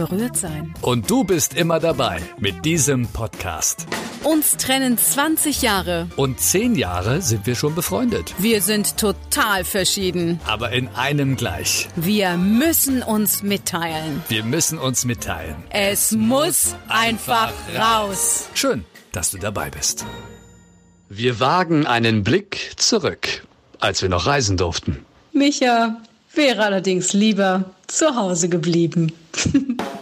berührt sein. Und du bist immer dabei mit diesem Podcast. Uns trennen 20 Jahre. Und 10 Jahre sind wir schon befreundet. Wir sind total verschieden. Aber in einem gleich. Wir müssen uns mitteilen. Wir müssen uns mitteilen. Es muss einfach raus. Schön, dass du dabei bist. Wir wagen einen Blick zurück, als wir noch reisen durften. Micha wäre allerdings lieber zu Hause geblieben.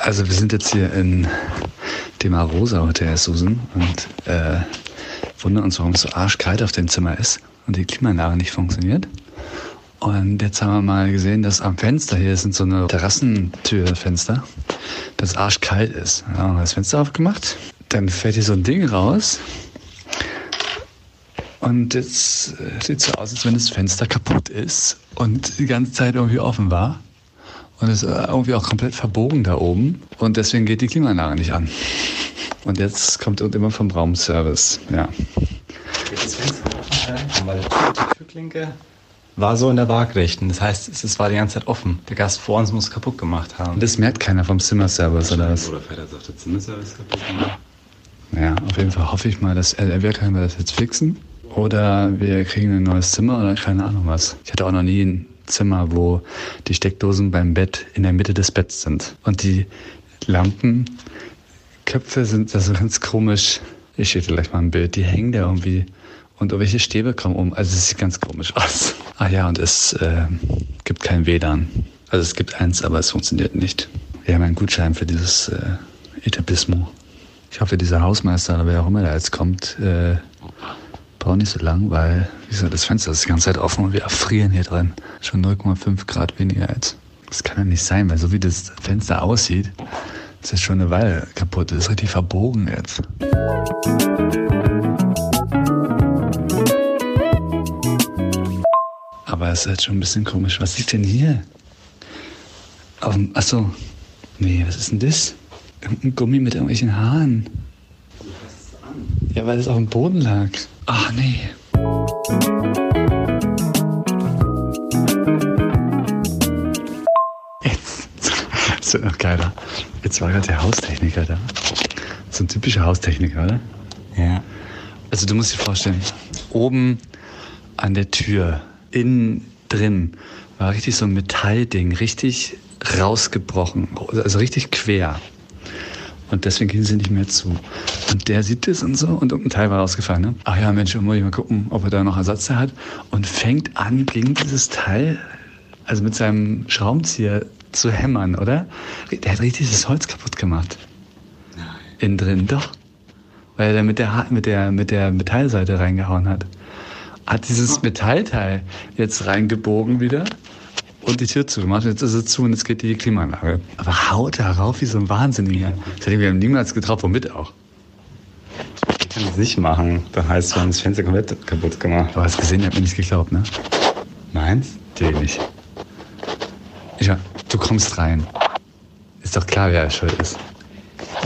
Also wir sind jetzt hier in dem Arosa Hotel, Susan, und äh, wundern uns, warum es so arschkalt auf dem Zimmer ist und die Klimaanlage nicht funktioniert. Und jetzt haben wir mal gesehen, dass am Fenster hier sind so eine Terrassentürfenster, das arschkalt ist. Ja, haben wir das Fenster aufgemacht. Dann fällt hier so ein Ding raus. Und jetzt äh, sieht so aus, als wenn das Fenster kaputt ist und die ganze Zeit irgendwie offen war. Und ist äh, irgendwie auch komplett verbogen da oben. Und deswegen geht die Klimaanlage nicht an. Und jetzt kommt irgendjemand vom Raumservice. Ja. Das Fenster weil die Türklinke war so in der Waagrechten. Das heißt, es war die ganze Zeit offen. Der Gast vor uns muss kaputt gemacht haben. Und das merkt keiner vom Zimmerservice oder was? Oder Vater sagt, der Zimmerservice kaputt gemacht. Ja, auf jeden Fall hoffe ich mal, dass entweder können wir das jetzt fixen oder wir kriegen ein neues Zimmer oder keine Ahnung was. Ich hatte auch noch nie ein Zimmer, wo die Steckdosen beim Bett in der Mitte des Betts sind. Und die Lampenköpfe sind da so ganz komisch. Ich schicke gleich mal ein Bild. Die hängen da irgendwie und irgendwelche Stäbe kommen um. Also es sieht ganz komisch aus. Ah ja, und es äh, gibt kein WLAN. Also es gibt eins, aber es funktioniert nicht. Wir haben einen Gutschein für dieses äh, Etablissement. Ich hoffe, dieser Hausmeister oder wer auch immer da jetzt kommt, äh, braucht nicht so lang, weil, wie gesagt, das Fenster ist die ganze Zeit offen und wir erfrieren hier drin. Schon 0,5 Grad weniger jetzt. Das kann ja nicht sein, weil so wie das Fenster aussieht, ist das schon eine Weile kaputt. Das ist richtig verbogen jetzt. Aber es ist jetzt schon ein bisschen komisch. Was liegt denn hier? Auf dem, achso. Nee, was ist denn das? Ein Gummi mit irgendwelchen Haaren. Ja, weil es auf dem Boden lag. Ach nee. Jetzt. Das wird noch geiler. Jetzt war gerade der Haustechniker da. So ein typischer Haustechniker, oder? Ja. Also du musst dir vorstellen, oben an der Tür, innen drin, war richtig so ein Metallding, richtig rausgebrochen, also richtig quer. Und deswegen gehen sie nicht mehr zu. Und der sieht das und so und irgendein Teil war rausgefallen. Ne? Ach ja, Mensch, muss ich mal gucken, ob er da noch Ersatz da hat. Und fängt an, gegen dieses Teil, also mit seinem Schraubenzieher zu hämmern, oder? Der hat richtig das Holz kaputt gemacht. Nein. Innen drin, doch. Weil er mit der, mit der, mit der Metallseite reingehauen hat. Hat dieses Metallteil jetzt reingebogen wieder und die Tür zugemacht. Jetzt ist es zu und jetzt geht die Klimaanlage. Aber haut da rauf wie so ein Wahnsinniger. Das hätte ich mir niemals getraut, womit auch. Ich kann das nicht machen. Das heißt, wir haben das Fenster komplett kaputt gemacht. Du hast gesehen, ihr habt mir nicht geglaubt, ne? Meins? Dir nicht. Ja, du kommst rein. Ist doch klar, wer schuld ist.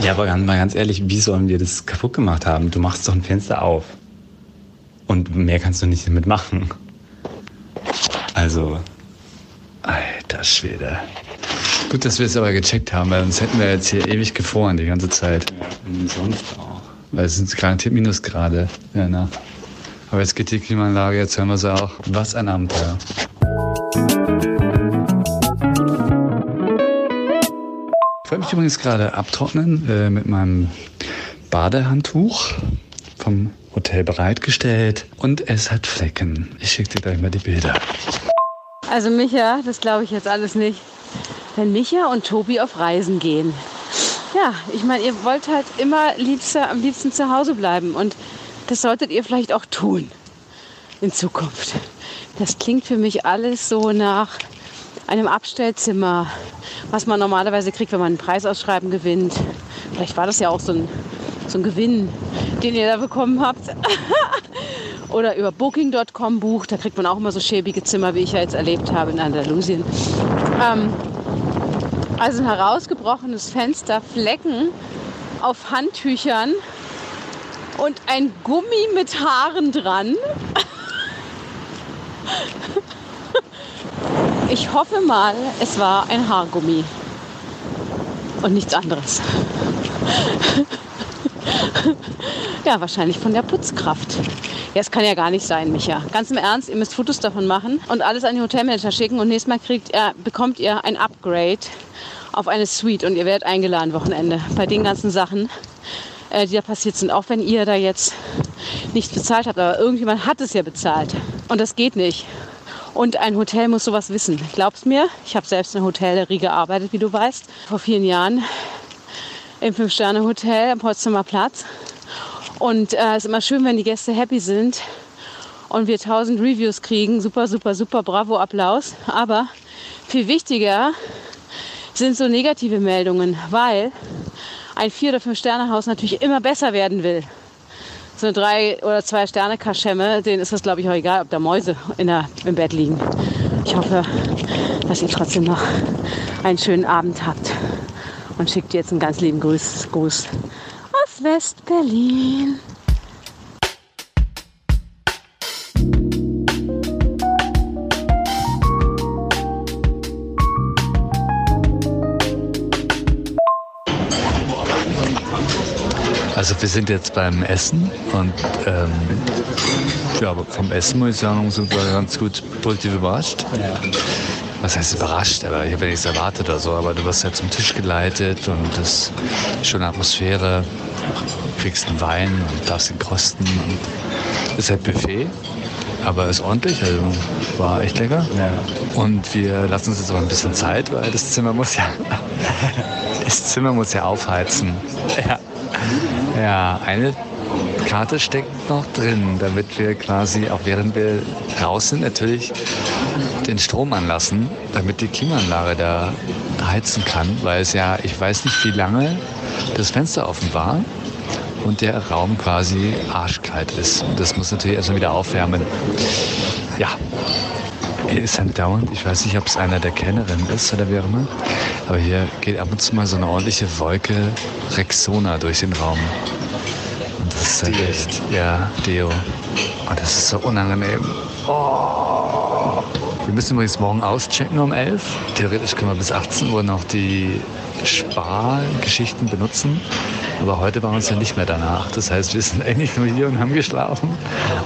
Ja, aber ganz- mal ganz ehrlich, wie sollen wir das kaputt gemacht haben? Du machst doch ein Fenster auf. Und mehr kannst du nicht damit machen. Also, Alter Schwede. Gut, dass wir es aber gecheckt haben, weil sonst hätten wir jetzt hier ewig gefroren die ganze Zeit. und sonst auch. Weil es sind garantiert Minusgrade. Ja, na. Aber jetzt geht die Klimaanlage, jetzt hören wir sie auch. Was ein Abenteuer. Ich wollte mich übrigens gerade abtrocknen äh, mit meinem Badehandtuch vom Hotel bereitgestellt. Und es hat Flecken. Ich schicke dir gleich mal die Bilder. Also Micha, das glaube ich jetzt alles nicht. Wenn Micha und Tobi auf Reisen gehen. Ja, ich meine, ihr wollt halt immer liebster, am liebsten zu Hause bleiben. Und das solltet ihr vielleicht auch tun in Zukunft. Das klingt für mich alles so nach einem Abstellzimmer, was man normalerweise kriegt, wenn man ein Preisausschreiben gewinnt. Vielleicht war das ja auch so ein, so ein Gewinn, den ihr da bekommen habt. oder über Booking.com bucht. Da kriegt man auch immer so schäbige Zimmer, wie ich ja jetzt erlebt habe in Andalusien. Ähm, also ein herausgebrochenes Fenster, Flecken auf Handtüchern und ein Gummi mit Haaren dran. Ich hoffe mal, es war ein Haargummi und nichts anderes. Ja, wahrscheinlich von der Putzkraft. Ja, es kann ja gar nicht sein, Micha. Ganz im Ernst, ihr müsst Fotos davon machen und alles an den Hotelmanager schicken und nächstes Mal kriegt ihr, bekommt ihr ein Upgrade auf eine Suite und ihr werdet eingeladen Wochenende bei den ganzen Sachen, äh, die da passiert sind. Auch wenn ihr da jetzt nichts bezahlt habt, aber irgendjemand hat es ja bezahlt und das geht nicht. Und ein Hotel muss sowas wissen. Glaub's mir, ich habe selbst in einer Hotellerie gearbeitet, wie du weißt, vor vielen Jahren im Fünf-Sterne-Hotel am Potsdamer Platz. Und äh, es äh, ist immer schön, wenn die Gäste happy sind und wir tausend Reviews kriegen. Super, super, super, bravo, Applaus. Aber viel wichtiger sind so negative Meldungen, weil ein Vier- oder Fünf-Sterne-Haus natürlich immer besser werden will. So eine Drei- oder Zwei-Sterne-Kaschemme, denen ist das, glaube ich, auch egal, ob da Mäuse in der, im Bett liegen. Ich hoffe, dass ihr trotzdem noch einen schönen Abend habt und schickt jetzt einen ganz lieben Gruß, Gruß aus West-Berlin. Also wir sind jetzt beim Essen und ähm, ja, aber vom Essen muss ich sagen, sind wir ganz gut positiv überrascht. Ja. Was heißt überrascht? Aber ich habe ja nichts erwartet oder so. Aber du wirst ja zum Tisch geleitet und das ist schöne Atmosphäre. Du kriegst einen Wein und darfst ihn kosten. Und es ist halt Buffet, aber ist ordentlich. Also war echt lecker. Ja. Und wir lassen uns jetzt aber ein bisschen Zeit, weil das Zimmer muss ja das Zimmer muss ja aufheizen. Ja. Ja, eine Karte steckt noch drin, damit wir quasi, auch während wir sind, natürlich den Strom anlassen, damit die Klimaanlage da heizen kann, weil es ja, ich weiß nicht, wie lange das Fenster offen war und der Raum quasi arschkalt ist. Und das muss natürlich erstmal wieder aufwärmen. Ja, hier ist ein dauernd, ich weiß nicht, ob es einer der Kennerinnen ist oder auch immer, aber hier geht ab und zu mal so eine ordentliche Wolke Rexona durch den Raum. Ist halt echt, ja, Deo. Und das ist so unangenehm. Oh. Wir müssen übrigens morgen auschecken um 11. Theoretisch können wir bis 18 Uhr noch die Spargeschichten benutzen. Aber heute war uns ja nicht mehr danach. Das heißt, wir sind eigentlich nur hier und haben geschlafen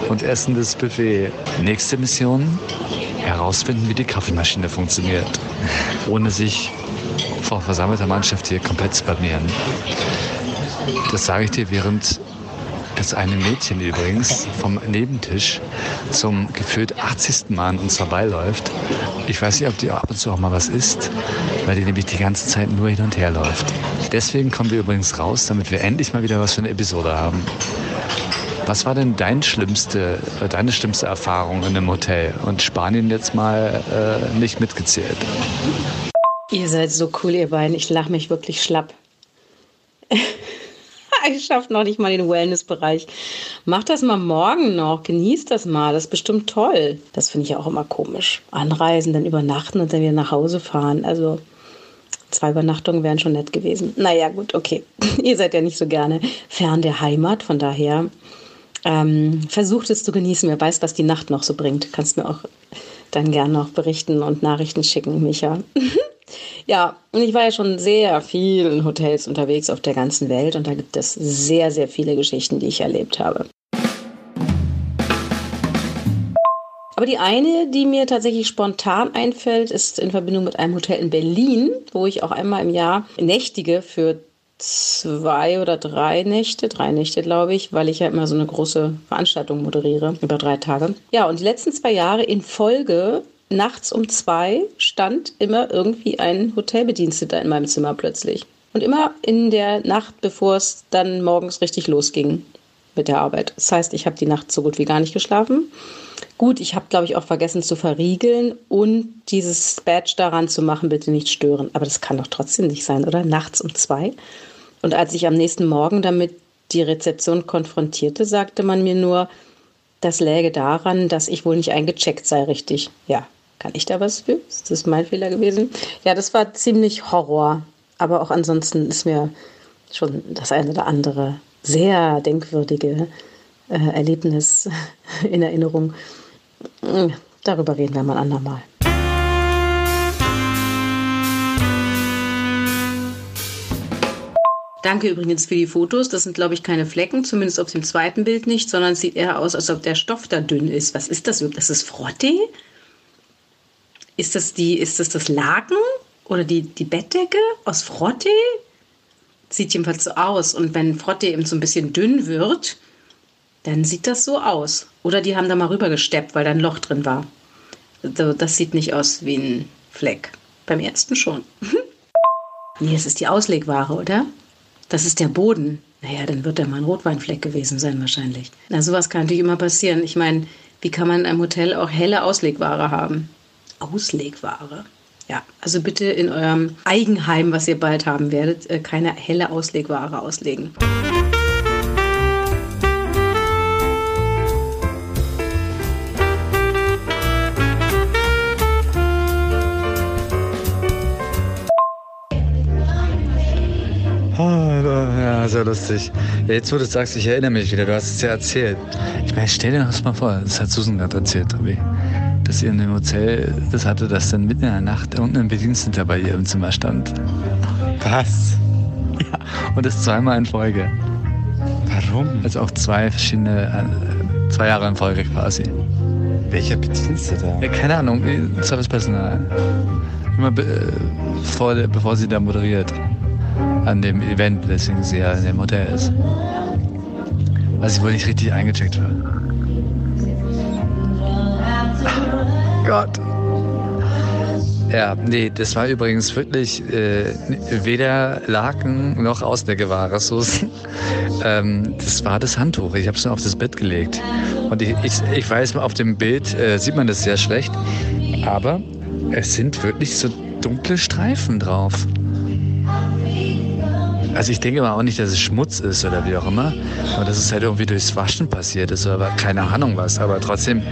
und essen das Buffet. Nächste Mission, herausfinden, wie die Kaffeemaschine funktioniert, ohne sich vor versammelter Mannschaft hier komplett zu blamieren. Das sage ich dir, während das eine Mädchen übrigens vom Nebentisch zum gefühlt 80. Mal an uns vorbeiläuft. Ich weiß nicht, ob die ab und zu auch mal was isst, weil die nämlich die ganze Zeit nur hin und her läuft. Deswegen kommen wir übrigens raus, damit wir endlich mal wieder was für eine Episode haben. Was war denn dein schlimmste, äh, deine schlimmste Erfahrung in einem Hotel? Und Spanien jetzt mal äh, nicht mitgezählt. Ihr seid so cool, ihr beiden. Ich lache mich wirklich schlapp. ich schaffe noch nicht mal den Wellness-Bereich. Macht das mal morgen noch. Genießt das mal. Das ist bestimmt toll. Das finde ich auch immer komisch. Anreisen, dann übernachten und dann wieder nach Hause fahren. Also zwei Übernachtungen wären schon nett gewesen. Naja, gut, okay. Ihr seid ja nicht so gerne fern der Heimat. Von daher ähm, versucht es zu genießen. Wer weiß, was die Nacht noch so bringt. Kannst mir auch dann gern noch berichten und Nachrichten schicken, Micha. ja, und ich war ja schon sehr viel in Hotels unterwegs auf der ganzen Welt und da gibt es sehr, sehr viele Geschichten, die ich erlebt habe. Aber die eine, die mir tatsächlich spontan einfällt, ist in Verbindung mit einem Hotel in Berlin, wo ich auch einmal im Jahr nächtige für zwei oder drei Nächte, drei Nächte glaube ich, weil ich ja immer so eine große Veranstaltung moderiere über drei Tage. Ja, und die letzten zwei Jahre in Folge nachts um zwei stand immer irgendwie ein Hotelbediensteter in meinem Zimmer plötzlich. Und immer in der Nacht, bevor es dann morgens richtig losging mit der Arbeit. Das heißt, ich habe die Nacht so gut wie gar nicht geschlafen. Gut, ich habe, glaube ich, auch vergessen zu verriegeln und dieses Badge daran zu machen, bitte nicht stören. Aber das kann doch trotzdem nicht sein, oder? Nachts um zwei. Und als ich am nächsten Morgen damit die Rezeption konfrontierte, sagte man mir nur, das läge daran, dass ich wohl nicht eingecheckt sei richtig. Ja, kann ich da was für? Ist mein Fehler gewesen? Ja, das war ziemlich Horror. Aber auch ansonsten ist mir schon das eine oder andere sehr denkwürdige äh, Erlebnis in Erinnerung. Darüber reden wir mal andermal. Danke übrigens für die Fotos. Das sind, glaube ich, keine Flecken, zumindest auf dem zweiten Bild nicht, sondern es sieht eher aus, als ob der Stoff da dünn ist. Was ist das überhaupt? Das ist Frotte? Ist das, die, ist das das Laken oder die, die Bettdecke aus Frotte? Sieht jedenfalls so aus. Und wenn Frotte eben so ein bisschen dünn wird, dann sieht das so aus. Oder die haben da mal rübergesteppt, weil da ein Loch drin war. Das sieht nicht aus wie ein Fleck. Beim ersten schon. nee, es ist die Auslegware, oder? Das ist der Boden. Naja, dann wird da mal ein Rotweinfleck gewesen sein wahrscheinlich. Na, sowas kann natürlich immer passieren. Ich meine, wie kann man in einem Hotel auch helle Auslegware haben? Auslegware? Ja, also bitte in eurem Eigenheim, was ihr bald haben werdet, äh, keine helle Auslegware auslegen. so lustig. Ja, jetzt, wo du sagst, ich erinnere mich wieder, du hast es ja erzählt. Ich meine, stell dir das mal vor, das hat Susan gerade erzählt, Tobi, dass ihr in dem Hotel das hatte, dass dann mitten in der Nacht unten ein Bediensteter bei ihr im Zimmer stand. Was? Ja, und das zweimal in Folge. Warum? Also auch zwei verschiedene, äh, zwei Jahre in Folge quasi. Welcher Bediensteter? Ja, keine Ahnung, Servicepersonal. Immer be äh, vor, bevor sie da moderiert an dem Event, weswegen sie ja in dem Hotel ist. Was ich wohl nicht richtig eingecheckt war. Gott. Ja, nee, das war übrigens wirklich äh, weder Laken noch Ausdeckeware, Susan. ähm, das war das Handtuch. Ich habe es nur auf das Bett gelegt. Und ich, ich, ich weiß, auf dem Bild äh, sieht man das sehr schlecht. Aber es sind wirklich so dunkle Streifen drauf. Also ich denke mal auch nicht, dass es Schmutz ist oder wie auch immer, aber dass es halt irgendwie durchs Waschen passiert ist oder keine Ahnung was. Aber trotzdem,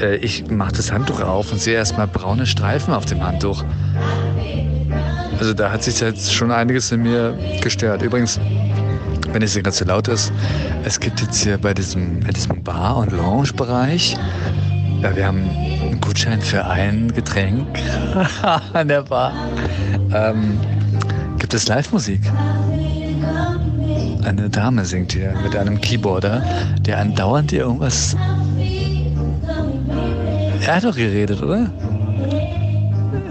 äh, ich mache das Handtuch auf und sehe erstmal braune Streifen auf dem Handtuch. Also da hat sich jetzt schon einiges in mir gestört. Übrigens, wenn es hier gerade zu laut ist, es gibt jetzt hier bei diesem, bei diesem Bar- und Lounge-Bereich, ja, wir haben einen Gutschein für ein Getränk an der Bar. Ähm, gibt es Live-Musik. Eine Dame singt hier mit einem Keyboarder, der andauernd ihr irgendwas. Er hat doch geredet, oder?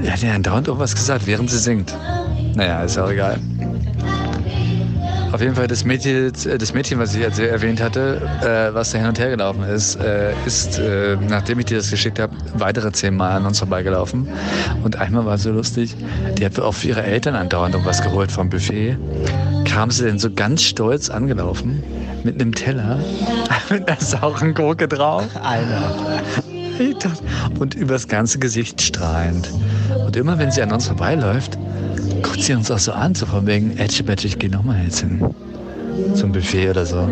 Er hat ja andauernd irgendwas gesagt, während sie singt. Naja, ist auch egal. Auf jeden Fall das Mädchen, das Mädchen was ich erwähnt hatte, äh, was da hin und her gelaufen ist, äh, ist, äh, nachdem ich dir das geschickt habe, weitere zehnmal an uns vorbeigelaufen. Und einmal war es so lustig, die hat auch für ihre Eltern andauernd irgendwas geholt vom Buffet. Kam sie denn so ganz stolz angelaufen mit einem Teller mit einer sauren Gurke drauf. Alter. Und übers ganze Gesicht strahlend. Und immer wenn sie an uns vorbeiläuft, guckt sie uns auch so an, so von wegen, Edge, ich geh nochmal jetzt hin. Zum Buffet oder so.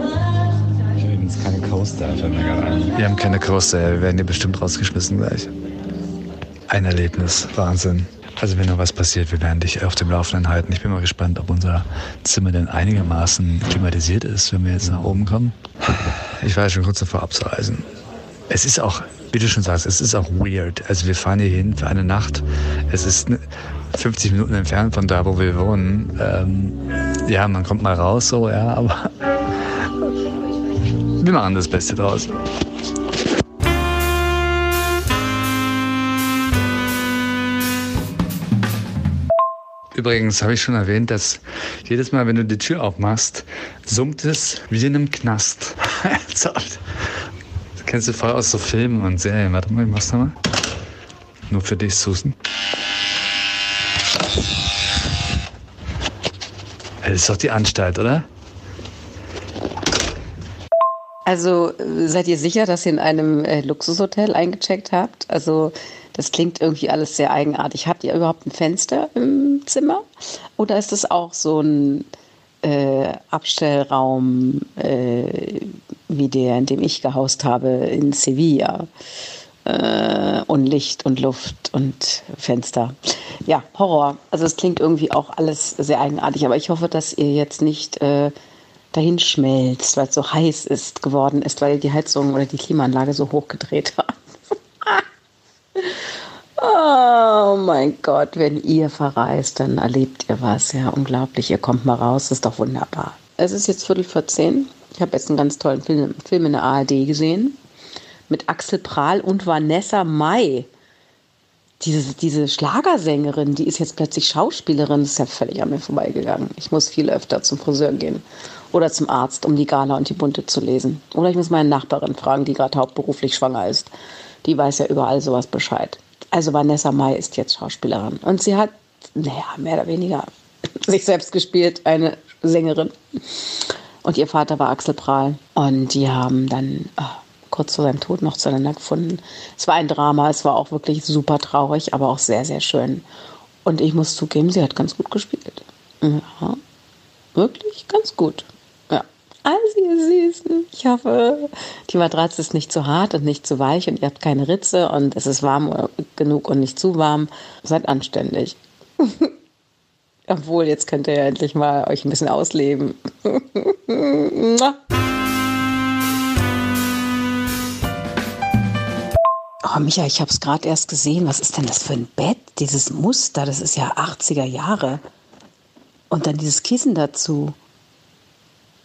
Ich habe übrigens keine Coaster, fällt mir gerade ein. Wir haben keine Coaster, wir werden die bestimmt rausgeschmissen gleich. Ein Erlebnis, Wahnsinn. Also wenn noch was passiert, wir werden dich auf dem Laufenden halten. Ich bin mal gespannt, ob unser Zimmer denn einigermaßen klimatisiert ist, wenn wir jetzt nach oben kommen. Ich war schon kurz davor abzureisen. Es ist auch, wie du schon sagst, es ist auch weird. Also wir fahren hier hin für eine Nacht. Es ist 50 Minuten entfernt von da, wo wir wohnen. Ähm, ja, man kommt mal raus, so, ja, aber wir machen das Beste draus. Übrigens habe ich schon erwähnt, dass jedes Mal, wenn du die Tür aufmachst, summt es wie in einem Knast. das kennst du voll aus so Filmen und Serien. Warte mal, ich mach's nochmal. Nur für dich, Susan. Das ist doch die Anstalt, oder? Also seid ihr sicher, dass ihr in einem äh, Luxushotel eingecheckt habt? Also das klingt irgendwie alles sehr eigenartig. Habt ihr überhaupt ein Fenster im Zimmer? Oder ist das auch so ein äh, Abstellraum, äh, wie der, in dem ich gehaust habe in Sevilla. Äh, und Licht und Luft und Fenster. Ja, Horror. Also es klingt irgendwie auch alles sehr eigenartig, aber ich hoffe, dass ihr jetzt nicht äh, dahin schmelzt, weil es so heiß ist geworden ist, weil die Heizung oder die Klimaanlage so hochgedreht habt. Oh mein Gott, wenn ihr verreist, dann erlebt ihr was. Ja, unglaublich. Ihr kommt mal raus, ist doch wunderbar. Es ist jetzt Viertel vor zehn. Ich habe jetzt einen ganz tollen Film, Film in der ARD gesehen mit Axel Prahl und Vanessa Mai. Diese, diese Schlagersängerin, die ist jetzt plötzlich Schauspielerin, das ist ja völlig an mir vorbeigegangen. Ich muss viel öfter zum Friseur gehen oder zum Arzt, um die Gala und die Bunte zu lesen. Oder ich muss meine Nachbarin fragen, die gerade hauptberuflich schwanger ist. Die weiß ja überall sowas Bescheid. Also Vanessa Mai ist jetzt Schauspielerin. Und sie hat, naja, mehr oder weniger sich selbst gespielt, eine Sängerin. Und ihr Vater war Axel Prahl. Und die haben dann oh, kurz vor seinem Tod noch zueinander gefunden. Es war ein Drama, es war auch wirklich super traurig, aber auch sehr, sehr schön. Und ich muss zugeben, sie hat ganz gut gespielt. Ja, wirklich ganz gut. Also ihr Süßen, ich hoffe, die Matratze ist nicht zu hart und nicht zu weich und ihr habt keine Ritze und es ist warm genug und nicht zu warm. Seid anständig. Obwohl, jetzt könnt ihr ja endlich mal euch ein bisschen ausleben. Oh, Micha, ich habe es gerade erst gesehen. Was ist denn das für ein Bett? Dieses Muster, das ist ja 80er Jahre. Und dann dieses Kissen dazu.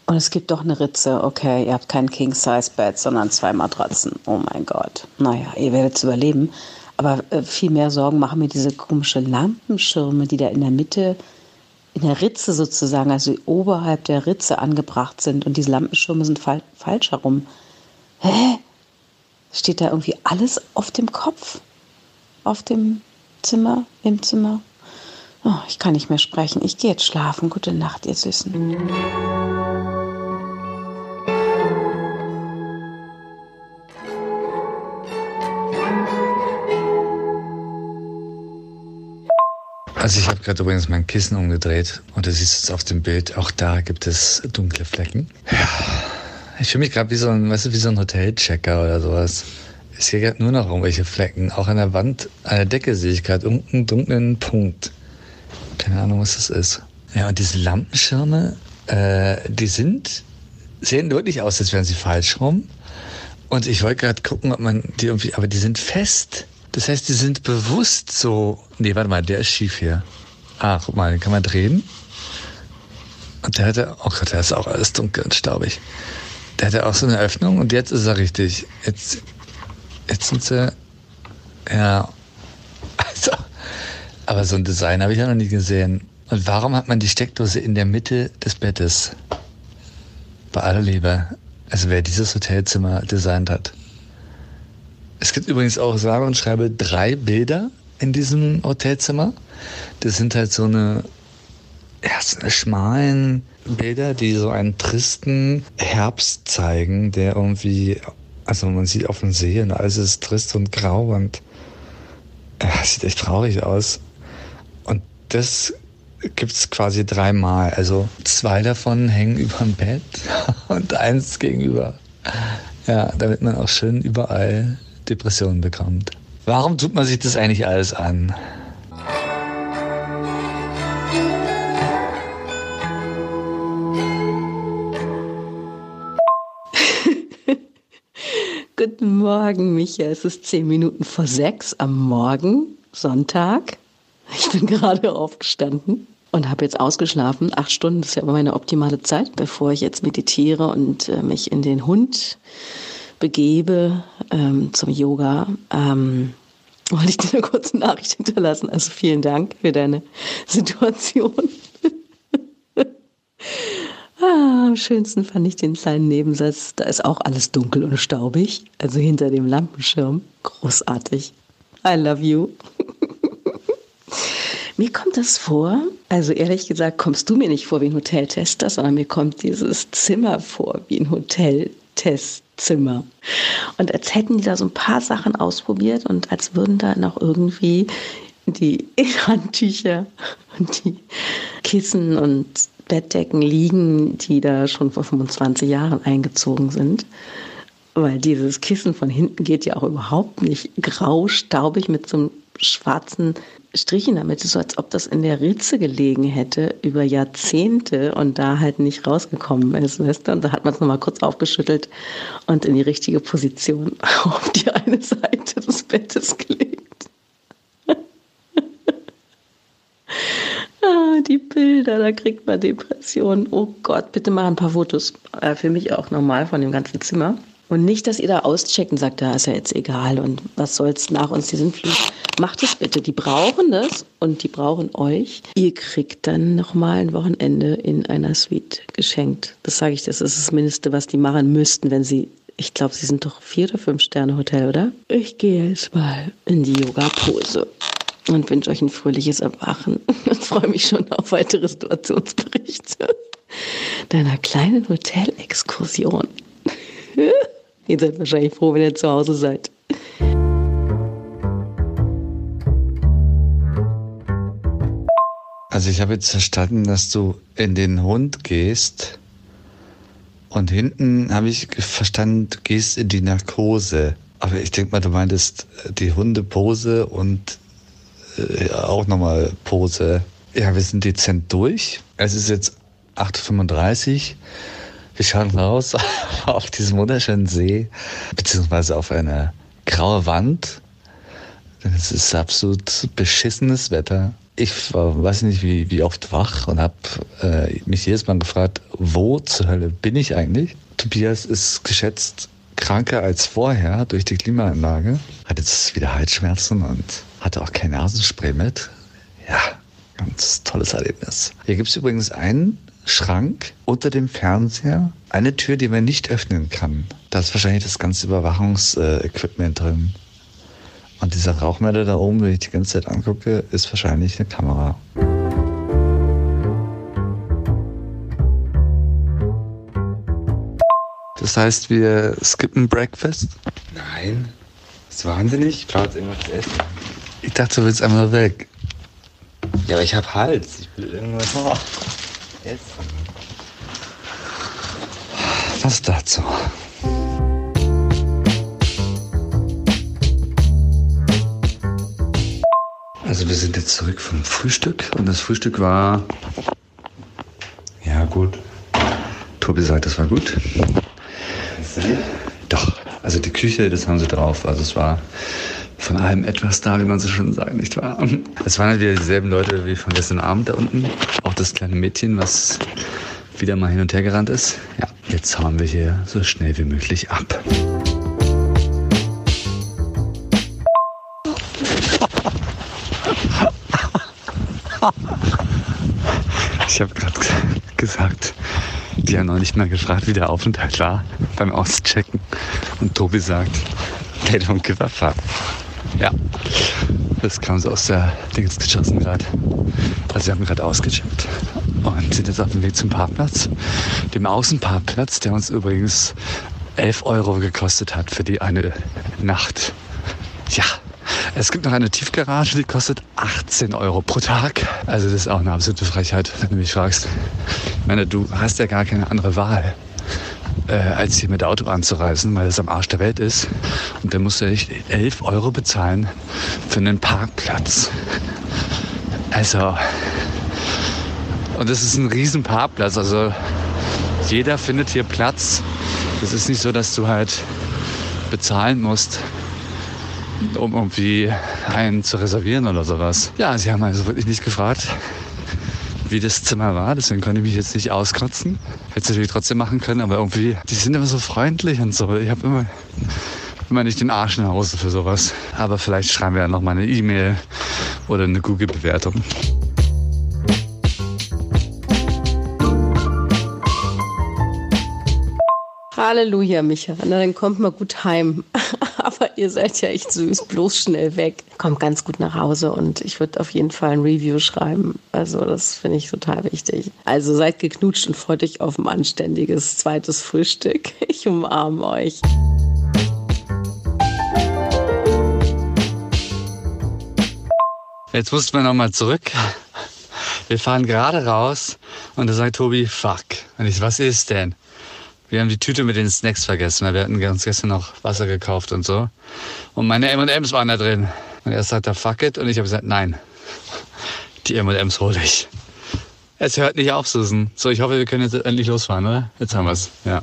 Und es gibt doch eine Ritze. Okay, ihr habt kein King-Size-Bett, sondern zwei Matratzen. Oh mein Gott. Naja, ihr werdet es überleben. Aber äh, viel mehr Sorgen machen mir diese komischen Lampenschirme, die da in der Mitte, in der Ritze sozusagen, also oberhalb der Ritze angebracht sind. Und diese Lampenschirme sind fal falsch herum. Hä? Steht da irgendwie alles auf dem Kopf? Auf dem Zimmer, im Zimmer? Oh, ich kann nicht mehr sprechen. Ich gehe jetzt schlafen. Gute Nacht, ihr Süßen. Also ich habe gerade übrigens mein Kissen umgedreht und du siehst es auf dem Bild, auch da gibt es dunkle Flecken. Ja, ich fühle mich gerade wie so ein, weißt du, wie so ein Hotelchecker oder sowas. Ich sehe gerade nur noch irgendwelche Flecken. Auch an der Wand, an der Decke sehe ich gerade irgendeinen dunklen Punkt. Keine Ahnung, was das ist. Ja, und diese Lampenschirme, äh, die sind, sehen wirklich aus, als wären sie falsch rum. Und ich wollte gerade gucken, ob man die irgendwie, aber die sind fest. Das heißt, die sind bewusst so. Nee, warte mal, der ist schief hier. Ah, guck mal, den kann man drehen. Und der hatte, oh Gott, der ist auch alles dunkel und staubig. Der hatte auch so eine Öffnung und jetzt ist er richtig. Jetzt, jetzt sind sie, ja. Also, aber so ein Design habe ich ja noch nie gesehen. Und warum hat man die Steckdose in der Mitte des Bettes? Bei aller Liebe. Also wer dieses Hotelzimmer designt hat. Es gibt übrigens auch, sage und schreibe, drei Bilder in diesem Hotelzimmer. Das sind halt so eine, ja, so eine schmalen Bilder, die so einen tristen Herbst zeigen, der irgendwie, also man sieht auf dem See und alles ist trist und grau und ja, sieht echt traurig aus. Und das gibt's quasi dreimal. Also zwei davon hängen über dem Bett und eins gegenüber. Ja, damit man auch schön überall Depressionen bekommt. Warum tut man sich das eigentlich alles an? Guten Morgen, Micha. Es ist zehn Minuten vor sechs am Morgen, Sonntag. Ich bin gerade aufgestanden und habe jetzt ausgeschlafen. Acht Stunden ist ja immer meine optimale Zeit, bevor ich jetzt meditiere und äh, mich in den Hund begebe ähm, zum Yoga, ähm, wollte ich dir eine kurze Nachricht hinterlassen. Also vielen Dank für deine Situation. ah, am schönsten fand ich den kleinen Nebensatz. Da ist auch alles dunkel und staubig. Also hinter dem Lampenschirm. Großartig. I love you. Mir kommt das vor, also ehrlich gesagt, kommst du mir nicht vor wie ein Hoteltester, sondern mir kommt dieses Zimmer vor wie ein Hoteltest. Zimmer. Und als hätten die da so ein paar Sachen ausprobiert und als würden da noch irgendwie die Handtücher und die Kissen und Bettdecken liegen, die da schon vor 25 Jahren eingezogen sind. Weil dieses Kissen von hinten geht ja auch überhaupt nicht grau, staubig mit so einem schwarzen Strich in der Mitte, so als ob das in der Ritze gelegen hätte über Jahrzehnte und da halt nicht rausgekommen ist? Und da hat man es nochmal kurz aufgeschüttelt und in die richtige Position auf die eine Seite des Bettes gelegt. ah, die Bilder, da kriegt man Depressionen. Oh Gott, bitte mal ein paar Fotos. Äh, für mich auch normal von dem ganzen Zimmer. Und nicht, dass ihr da auschecken sagt, da ist ja jetzt egal und was soll's nach uns diesen Flug. Macht es bitte. Die brauchen das und die brauchen euch. Ihr kriegt dann nochmal ein Wochenende in einer Suite geschenkt. Das sage ich, das ist das Mindeste, was die machen müssten, wenn sie ich glaube, Sie sind doch vier oder fünf Sterne Hotel, oder? Ich gehe jetzt mal in die Yoga-Pose und wünsche euch ein fröhliches Erwachen und freue mich schon auf weitere Situationsberichte deiner kleinen Hotelexkursion. Ihr seid wahrscheinlich froh, wenn ihr zu Hause seid. Also ich habe jetzt verstanden, dass du in den Hund gehst und hinten habe ich verstanden, du gehst in die Narkose. Aber ich denke mal, du meintest die Hundepose und äh, auch nochmal Pose. Ja, wir sind dezent durch. Es ist jetzt 8.35 Uhr. Wir schauen raus auf diesen wunderschönen See, beziehungsweise auf eine graue Wand. Es ist absolut beschissenes Wetter. Ich war, weiß nicht, wie, wie oft wach und habe äh, mich jedes Mal gefragt, wo zur Hölle bin ich eigentlich? Tobias ist geschätzt kranker als vorher durch die Klimaanlage, hat jetzt wieder Halsschmerzen und hatte auch kein Nasenspray mit. Ja, ganz tolles Erlebnis. Hier gibt es übrigens einen Schrank unter dem Fernseher eine Tür, die man nicht öffnen kann. Da ist wahrscheinlich das ganze Überwachungsequipment drin. Und dieser Rauchmelder da oben, den ich die ganze Zeit angucke, ist wahrscheinlich eine Kamera. Das heißt, wir skippen Breakfast? Nein. Das ist wahnsinnig. Ich brauche jetzt irgendwas zu essen. Ich dachte, du willst einmal weg. Ja, aber ich habe Hals. Ich will irgendwas essen. Was dazu? Also wir sind jetzt zurück vom Frühstück und das Frühstück war ja gut. Tobi sagt, es war gut. Doch, also die Küche, das haben sie drauf. Also es war von allem etwas da, wie man so schon sagt, nicht wahr? Es waren halt wieder dieselben Leute wie von gestern Abend da unten. Auch das kleine Mädchen, was wieder mal hin und her gerannt ist. Ja, jetzt hauen wir hier so schnell wie möglich ab. Ich habe gerade gesagt, die haben noch nicht mal gefragt, wie der Aufenthalt war beim Auschecken. Und Tobi sagt, they don't give a fuck. Ja, das kam so aus der Dings geschossen gerade. Also wir haben gerade ausgecheckt und sind jetzt auf dem Weg zum Parkplatz. Dem Außenparkplatz, der uns übrigens 11 Euro gekostet hat für die eine Nacht. Ja, es gibt noch eine Tiefgarage, die kostet 18 Euro pro Tag. Also das ist auch eine absolute Frechheit, wenn du mich fragst. Ich meine, du hast ja gar keine andere Wahl, äh, als hier mit Auto anzureisen, weil es am Arsch der Welt ist. Und dann musst du echt 11 Euro bezahlen für einen Parkplatz. Also, und das ist ein riesen Parkplatz. Also jeder findet hier Platz. Es ist nicht so, dass du halt bezahlen musst, um irgendwie einen zu reservieren oder sowas. Ja, sie haben also wirklich nicht gefragt, wie das Zimmer war. Deswegen konnte ich mich jetzt nicht auskotzen. Hätte natürlich trotzdem machen können, aber irgendwie, die sind immer so freundlich und so. Ich habe immer, immer nicht den Arsch in der Hose für sowas. Aber vielleicht schreiben wir ja noch mal eine E-Mail oder eine Google-Bewertung. Halleluja, Micha. Na, dann kommt mal gut heim. Aber ihr seid ja echt süß, bloß schnell weg. Kommt ganz gut nach Hause und ich würde auf jeden Fall ein Review schreiben. Also, das finde ich total wichtig. Also, seid geknutscht und freut euch auf ein anständiges zweites Frühstück. Ich umarme euch. Jetzt mussten wir nochmal zurück. Wir fahren gerade raus und da sagt Tobi, fuck. Und ich, was ist denn? Wir haben die Tüte mit den Snacks vergessen, weil wir hatten ganz gestern noch Wasser gekauft und so. Und meine M&M's waren da drin. Und er sagt, da fuck it. Und ich habe gesagt, nein. Die M&M's hole ich. Es hört nicht auf, Susan. So, ich hoffe, wir können jetzt endlich losfahren, oder? Jetzt haben wir's. Ja.